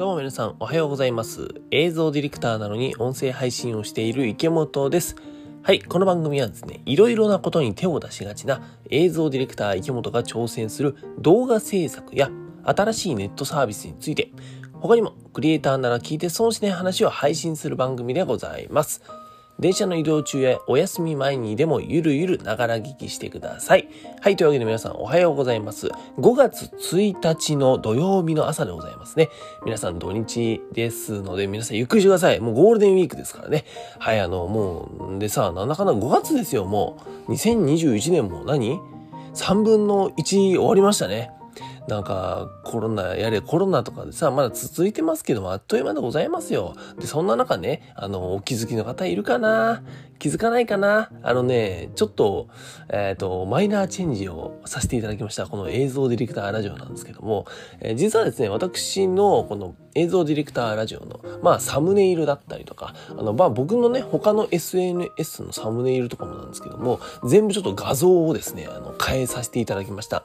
どうも皆さんおはようございます。映像ディレクターなのに音声配信をしている池本です。はい、この番組はですね、いろいろなことに手を出しがちな映像ディレクター池本が挑戦する動画制作や新しいネットサービスについて、他にもクリエイターなら聞いて損しない話を配信する番組でございます。電車の移動中やお休み前にでもゆるゆるながら聞きしてください。はい、というわけで皆さんおはようございます。5月1日の土曜日の朝でございますね。皆さん土日ですので皆さんゆっくりしてください。もうゴールデンウィークですからね。はい、あの、もう、でさ、なんだかんだ5月ですよ、もう。2021年も何 ?3 分の1終わりましたね。なんかコロナやれコロナとかでさまだ続いてますけどもあっという間でございますよ。でそんな中ねあのお気づきの方いるかな？気づかないかな？あのねちょっとえっ、とマイナーチェンジをさせていただきました。この映像ディレクターラジオなんですけども、えー実はですね私のこの映像ディレクターラジオのまあサムネイルだったりとかあのまあ僕のね他の SNS のサムネイルとかもなんですけども全部ちょっと画像をですねあの変えさせていただきました。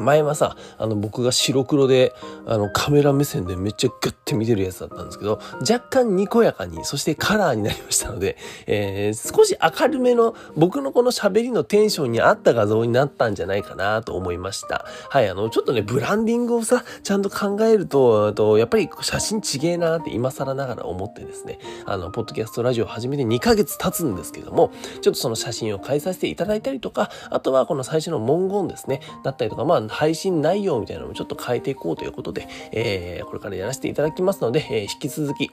前はさ、あの僕が白黒で、あのカメラ目線でめっちゃグッて見てるやつだったんですけど、若干にこやかに、そしてカラーになりましたので、えー少し明るめの僕のこの喋りのテンションに合った画像になったんじゃないかなと思いました。はい、あの、ちょっとね、ブランディングをさ、ちゃんと考えると、とやっぱり写真ちげえなって今更ながら思ってですね、あの、ポッドキャストラジオ始めて2ヶ月経つんですけども、ちょっとその写真を変えさせていただいたりとか、あとはこの最初の文言ですね、だったりとか、まあ、配信内容みたいなのもちょっと変えていこうということで、えー、これからやらせていただきますので、えー引き続き、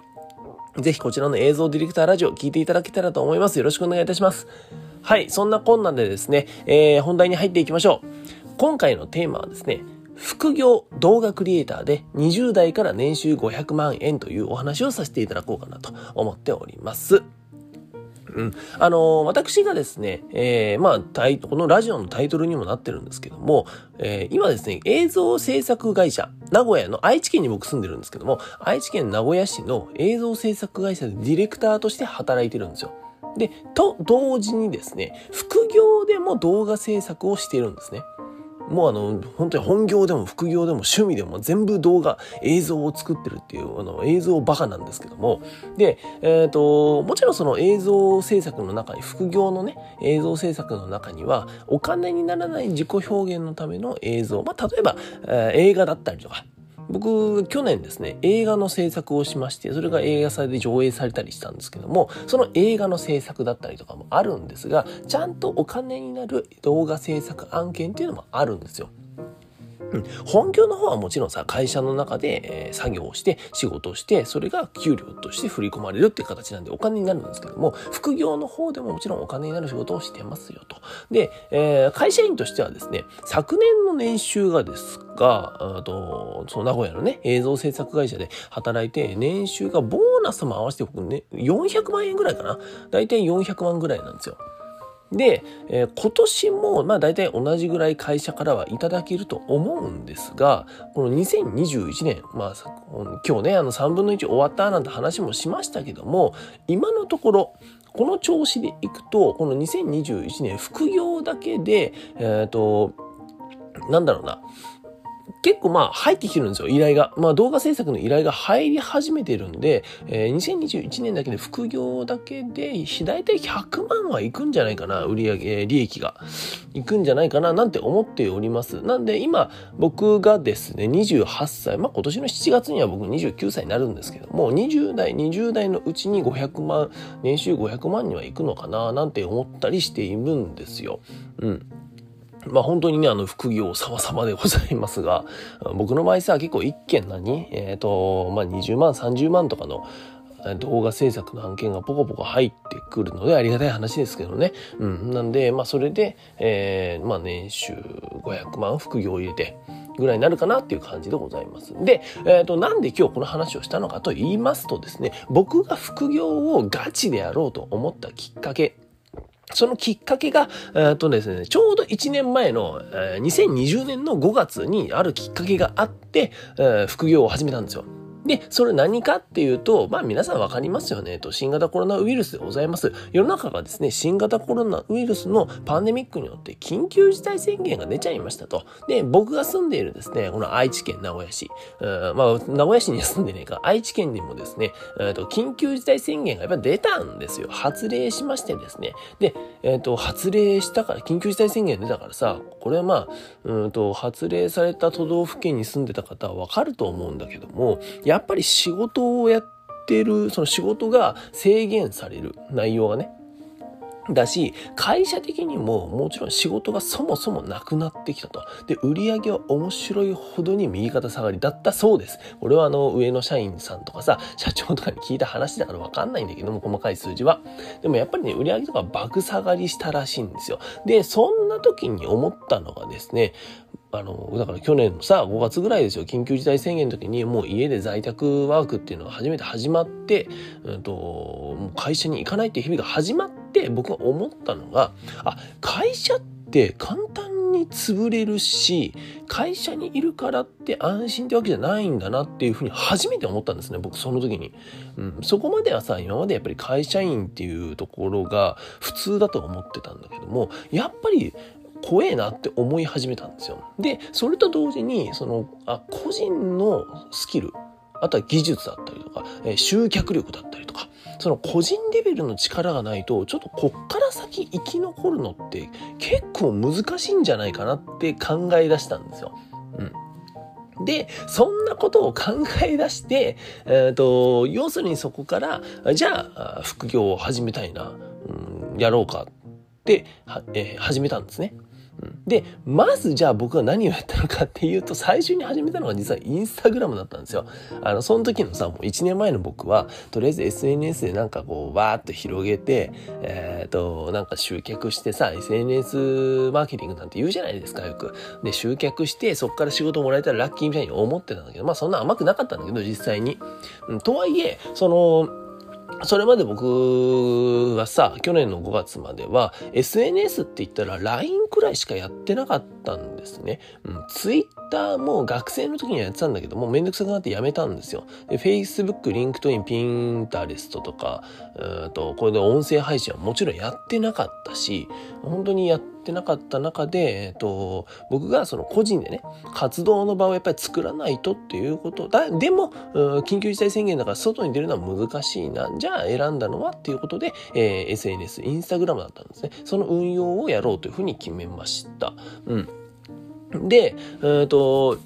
ぜひこちらの映像ディレクターラジオ聞いていただけたらと思います。よろしくお願いいたします。はい、そんなこんなでですね、えー本題に入っていきましょう。今回のテーマはですね、副業動画クリエイターで20代から年収500万円というお話をさせていただこうかなと思っております。うん。あの私がですね、えーまあ、タイこのラジオのタイトルにもなってるんですけども、えー今ですね、映像制作会社、名古屋の愛知県に僕住んでるんですけども、愛知県名古屋市の映像制作会社でディレクターとして働いてるんですよ。で、と同時にですね、副業でも動画制作をしてるんですね。もうあの、本当に本業でも副業でも趣味でも全部動画、映像を作ってるっていう、あの、映像バカなんですけども、で、えっ、と、もちろんその映像制作の中に、副業のね、映像制作の中には、お金にならない自己表現のための映像、まあ、例えば、えー映画だったりとか、僕、去年ですね、映画の制作をしまして、それが映画祭で上映されたりしたんですけども、その映画の制作だったりとかもあるんですが、ちゃんとお金になる動画制作案件っていうのもあるんですよ。うん本業の方はもちろんさ会社の中で、え作業をして仕事をしてそれが給料として振り込まれるっていう形なんでお金になるんですけども副業の方でももちろんお金になる仕事をしてますよと。で、えー会社員としてはですね昨年の年収がですがあとその名古屋のね映像制作会社で働いて年収がボーナスも合わせて僕ね400万円ぐらいかな大体400万ぐらいなんですよ。で、えー今年も、まあ大体同じぐらい会社からはいただけると思うんですが、この2021年、まあ今日ね、あの3分の1終わったなんて話もしましたけども、今のところ、この調子でいくと、この2021年副業だけで、えっ、と、なんだろうな、結構まあ入ってきてるんですよ、依頼が。まあ動画制作の依頼が入り始めてるんで、えー2021年だけで副業だけで、大体100万はいくんじゃないかな、売上利益が。いくんじゃないかな、なんて思っております。なんで今、僕がですね、28歳、まあ今年の7月には僕29歳になるんですけども、20代、20代のうちに500万、年収500万にはいくのかな、なんて思ったりしているんですよ。うん。まあ本当にね、あの副業様々でございますが、僕の場合さ、結構一件何えっ、と、まあ20万、30万とかの動画制作の案件がポコポコ入ってくるのでありがたい話ですけどね。うん。なんで、まあそれで、えーまあ年収500万副業を入れて、ぐらいになるかなっていう感じでございます。で、えっ、と、なんで今日この話をしたのかと言いますとですね、僕が副業をガチでやろうと思ったきっかけ、そのきっかけが、えーっとですね、ちょうど1年前の、えー2020年の5月にあるきっかけがあって、えー副業を始めたんですよ。で、それ何かっていうと、まあ皆さんわかりますよね、と、新型コロナウイルスでございます。世の中がですね、新型コロナウイルスのパンデミックによって緊急事態宣言が出ちゃいましたと。で、僕が住んでいるですね、この愛知県名古屋市、うんまあ名古屋市には住んでねえか、愛知県にもですね、えー、と緊急事態宣言がやっぱ出たんですよ。発令しましてですね。で、えっ、ー、と、発令したから、緊急事態宣言出たからさ、これはまあ、うんと、発令された都道府県に住んでた方はわかると思うんだけども、やっぱり仕事をやってる、その仕事が制限される内容がね、だし、会社的にももちろん仕事がそもそもなくなってきたと。で、売り上げは面白いほどに右肩下がりだったそうです。これはあの、上の社員さんとかさ、社長とかに聞いた話だからわかんないんだけども、細かい数字は。でもやっぱりね、売り上げとか爆下がりしたらしいんですよ。で、そんな時に思ったのがですね、あの、だから去年のさ、5月ぐらいですよ、緊急事態宣言の時にもう家で在宅ワークっていうのが初めて始まって、うんと、もう会社に行かないっていう日々が始まって、僕が思ったのが、あ、会社って簡単に潰れるし、会社にいるからって安心ってわけじゃないんだなっていうふうに初めて思ったんですね、僕その時に。うん、そこまではさ、今までやっぱり会社員っていうところが普通だと思ってたんだけども、やっぱり怖えなって思い始めたんですよ。で、それと同時に、その、あ、個人のスキル、あとは技術だったりとか、えー、集客力だったりとか、その個人レベルの力がないと、ちょっとこっから先生き残るのって結構難しいんじゃないかなって考え出したんですよ。うん。で、そんなことを考え出して、えっ、ー、と、要するにそこから、じゃあ、副業を始めたいな、うん、やろうかって、えー、始めたんですね。で、まずじゃあ僕が何をやったのかっていうと、最初に始めたのが実はインスタグラムだったんですよ。あの、その時のさ、もう1年前の僕は、とりあえず SNS でなんかこう、わーっと広げて、えっ、ー、と、なんか集客してさ、SNS マーケティングなんて言うじゃないですか、よく。で、集客して、そこから仕事もらえたらラッキーみたいに思ってたんだけど、まあそんな甘くなかったんだけど、実際に。うん、とはいえ、その、それまで僕はさ、去年の5月までは SNS って言ったら LINE くらいしかやってなかったんですね。うん、Twitter も学生の時にはやってたんだけどもうめんどくさくなってやめたんですよ。で Facebook、LinkedIn、Pinterest とか、うんと、これで音声配信はもちろんやってなかったし、本当にやってってなかった中で、えっと、僕がその個人でね、活動の場をやっぱり作らないとっていうことだ。でも、緊急事態宣言だから外に出るのは難しいな。じゃあ選んだのはっていうことで、えー、SNS、インスタグラムだったんですね。その運用をやろうというふうに決めました。うん。で、えっ、と、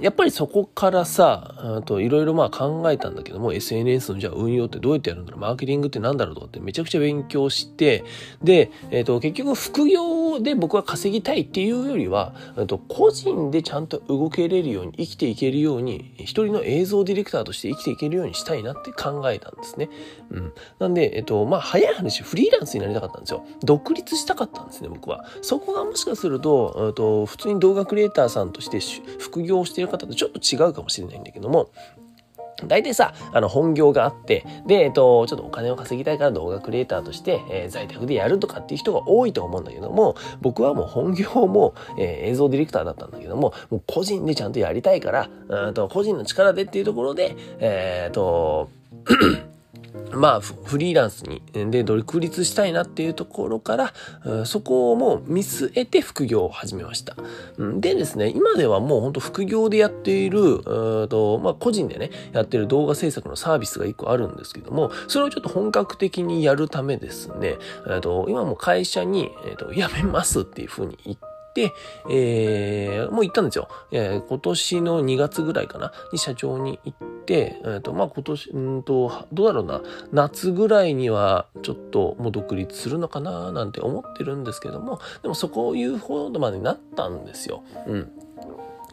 やっぱりそこからさ、いろいろまあ考えたんだけども、SNS のじゃあ運用ってどうやってやるんだろう、マーケティングって何だろうとかってめちゃくちゃ勉強して、で、えっ、ー、と、結局副業で僕は稼ぎたいっていうよりは、と個人でちゃんと動けれるように、生きていけるように、一人の映像ディレクターとして生きていけるようにしたいなって考えたんですね。うん。なんで、えっ、ー、と、まあ早い話、フリーランスになりたかったんですよ。独立したかったんですね、僕は。そこがもしかすると、と、普通に動画クリエイターさんとして副業してる方とちょっと違うかもしれないんだけども、大体さ、あの、本業があって、で、えっと、ちょっとお金を稼ぎたいから動画クリエイターとして、えー、在宅でやるとかっていう人が多いと思うんだけども、僕はもう本業も、えー、映像ディレクターだったんだけども、もう個人でちゃんとやりたいから、うんと、個人の力でっていうところで、えー、っと、まあ、フリーランスに、で、独立したいなっていうところから、そこをもう見据えて副業を始めました。でですね、今ではもう本当副業でやっている、とまあ、個人でね、やってる動画制作のサービスが一個あるんですけども、それをちょっと本格的にやるためですね、と今も会社に、えー、と辞めますっていうふうに言って、えー、もう行ったんですよ。えー、今年の2月ぐらいかな、に社長に行って、えっ、ー、と、まあ、今年、うんと、どうだろうな、夏ぐらいにはちょっともう独立するのかな、なんて思ってるんですけども、でもそこを言うほどまでなったんですよ。うん。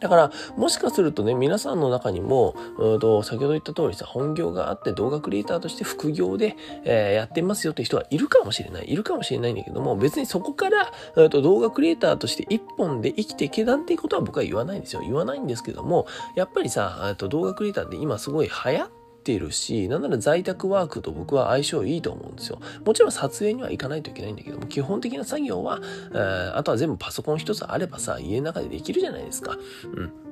だから、もしかするとね、皆さんの中にも、うんと、先ほど言った通りさ、本業があって動画クリエイターとして副業で、えー、やってますよって人はいるかもしれない。いるかもしれないんだけども、別にそこから、うんと、動画クリエイターとして一本で生きていけなんていうことは僕は言わないんですよ。言わないんですけども、やっぱりさ、と動画クリエイターって今すごい流行ってているし、なんなら在宅ワークと僕は相性いいと思うんですよ。もちろん撮影には行かないといけないんだけども、基本的な作業は、えー、あとは全部パソコン一つあればさ、家の中でできるじゃないですか。うん。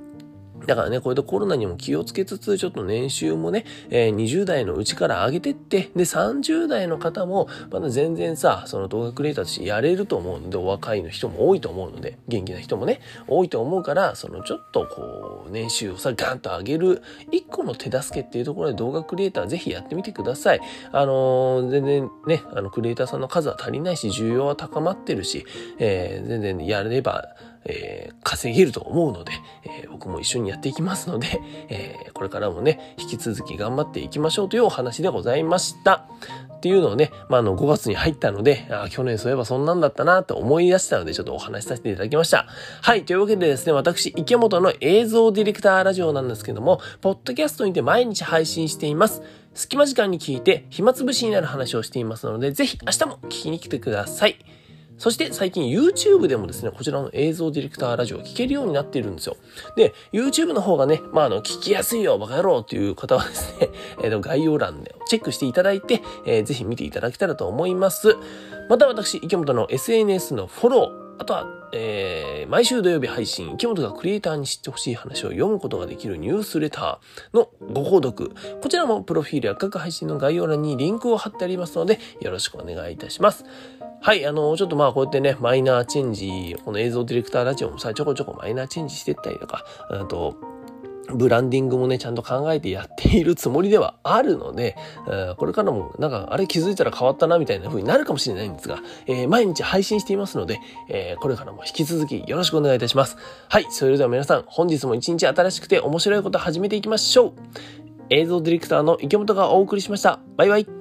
だからね、こういったコロナにも気をつけつつ、ちょっと年収もね、えー、20代のうちから上げてって、で、30代の方も、まだ全然さ、その動画クリエイターとしてやれると思うので、お若いの人も多いと思うので、元気な人もね、多いと思うから、そのちょっとこう、年収をさ、ガンと上げる、一個の手助けっていうところで動画クリエイターぜひやってみてください。あのー、全然ね、あの、クリエイターさんの数は足りないし、需要は高まってるし、えー、全然やれば、えー、稼げると思うので、えー、僕も一緒にやっていきますので、えー、これからもね、引き続き頑張っていきましょうというお話でございました。っていうのをね、まあ、あの、5月に入ったので、あ去年そういえばそんなんだったなと思い出したので、ちょっとお話しさせていただきました。はい、というわけでですね、私、池本の映像ディレクターラジオなんですけども、ポッドキャストにて毎日配信しています。隙間時間に聞いて、暇つぶしになる話をしていますので、ぜひ明日も聞きに来てください。そして最近 YouTube でもですね、こちらの映像ディレクターラジオを聞けるようになっているんですよ。で、YouTube の方がね、まあ、あの、聞きやすいよ、バカ野郎っていう方はですね、えっー、概要欄でチェックしていただいて、えー、ぜひ見ていただけたらと思います。また私、池本の SNS のフォロー、あとは、えー、毎週土曜日配信、池本がクリエイターに知ってほしい話を読むことができるニュースレターのご購読。こちらもプロフィールや各配信の概要欄にリンクを貼ってありますので、よろしくお願いいたします。はい、あの、ちょっとまあこうやってね、マイナーチェンジ、この映像ディレクターラジオもさ、ちょこちょこマイナーチェンジしてったりとか、あと、ブランディングもね、ちゃんと考えてやっているつもりではあるので、これからもなんか、あれ気づいたら変わったなみたいな風になるかもしれないんですが、えー、毎日配信していますので、えー、これからも引き続きよろしくお願いいたします。はい、それでは皆さん、本日も一日新しくて面白いこと始めていきましょう。映像ディレクターの池本がお送りしました。バイバイ。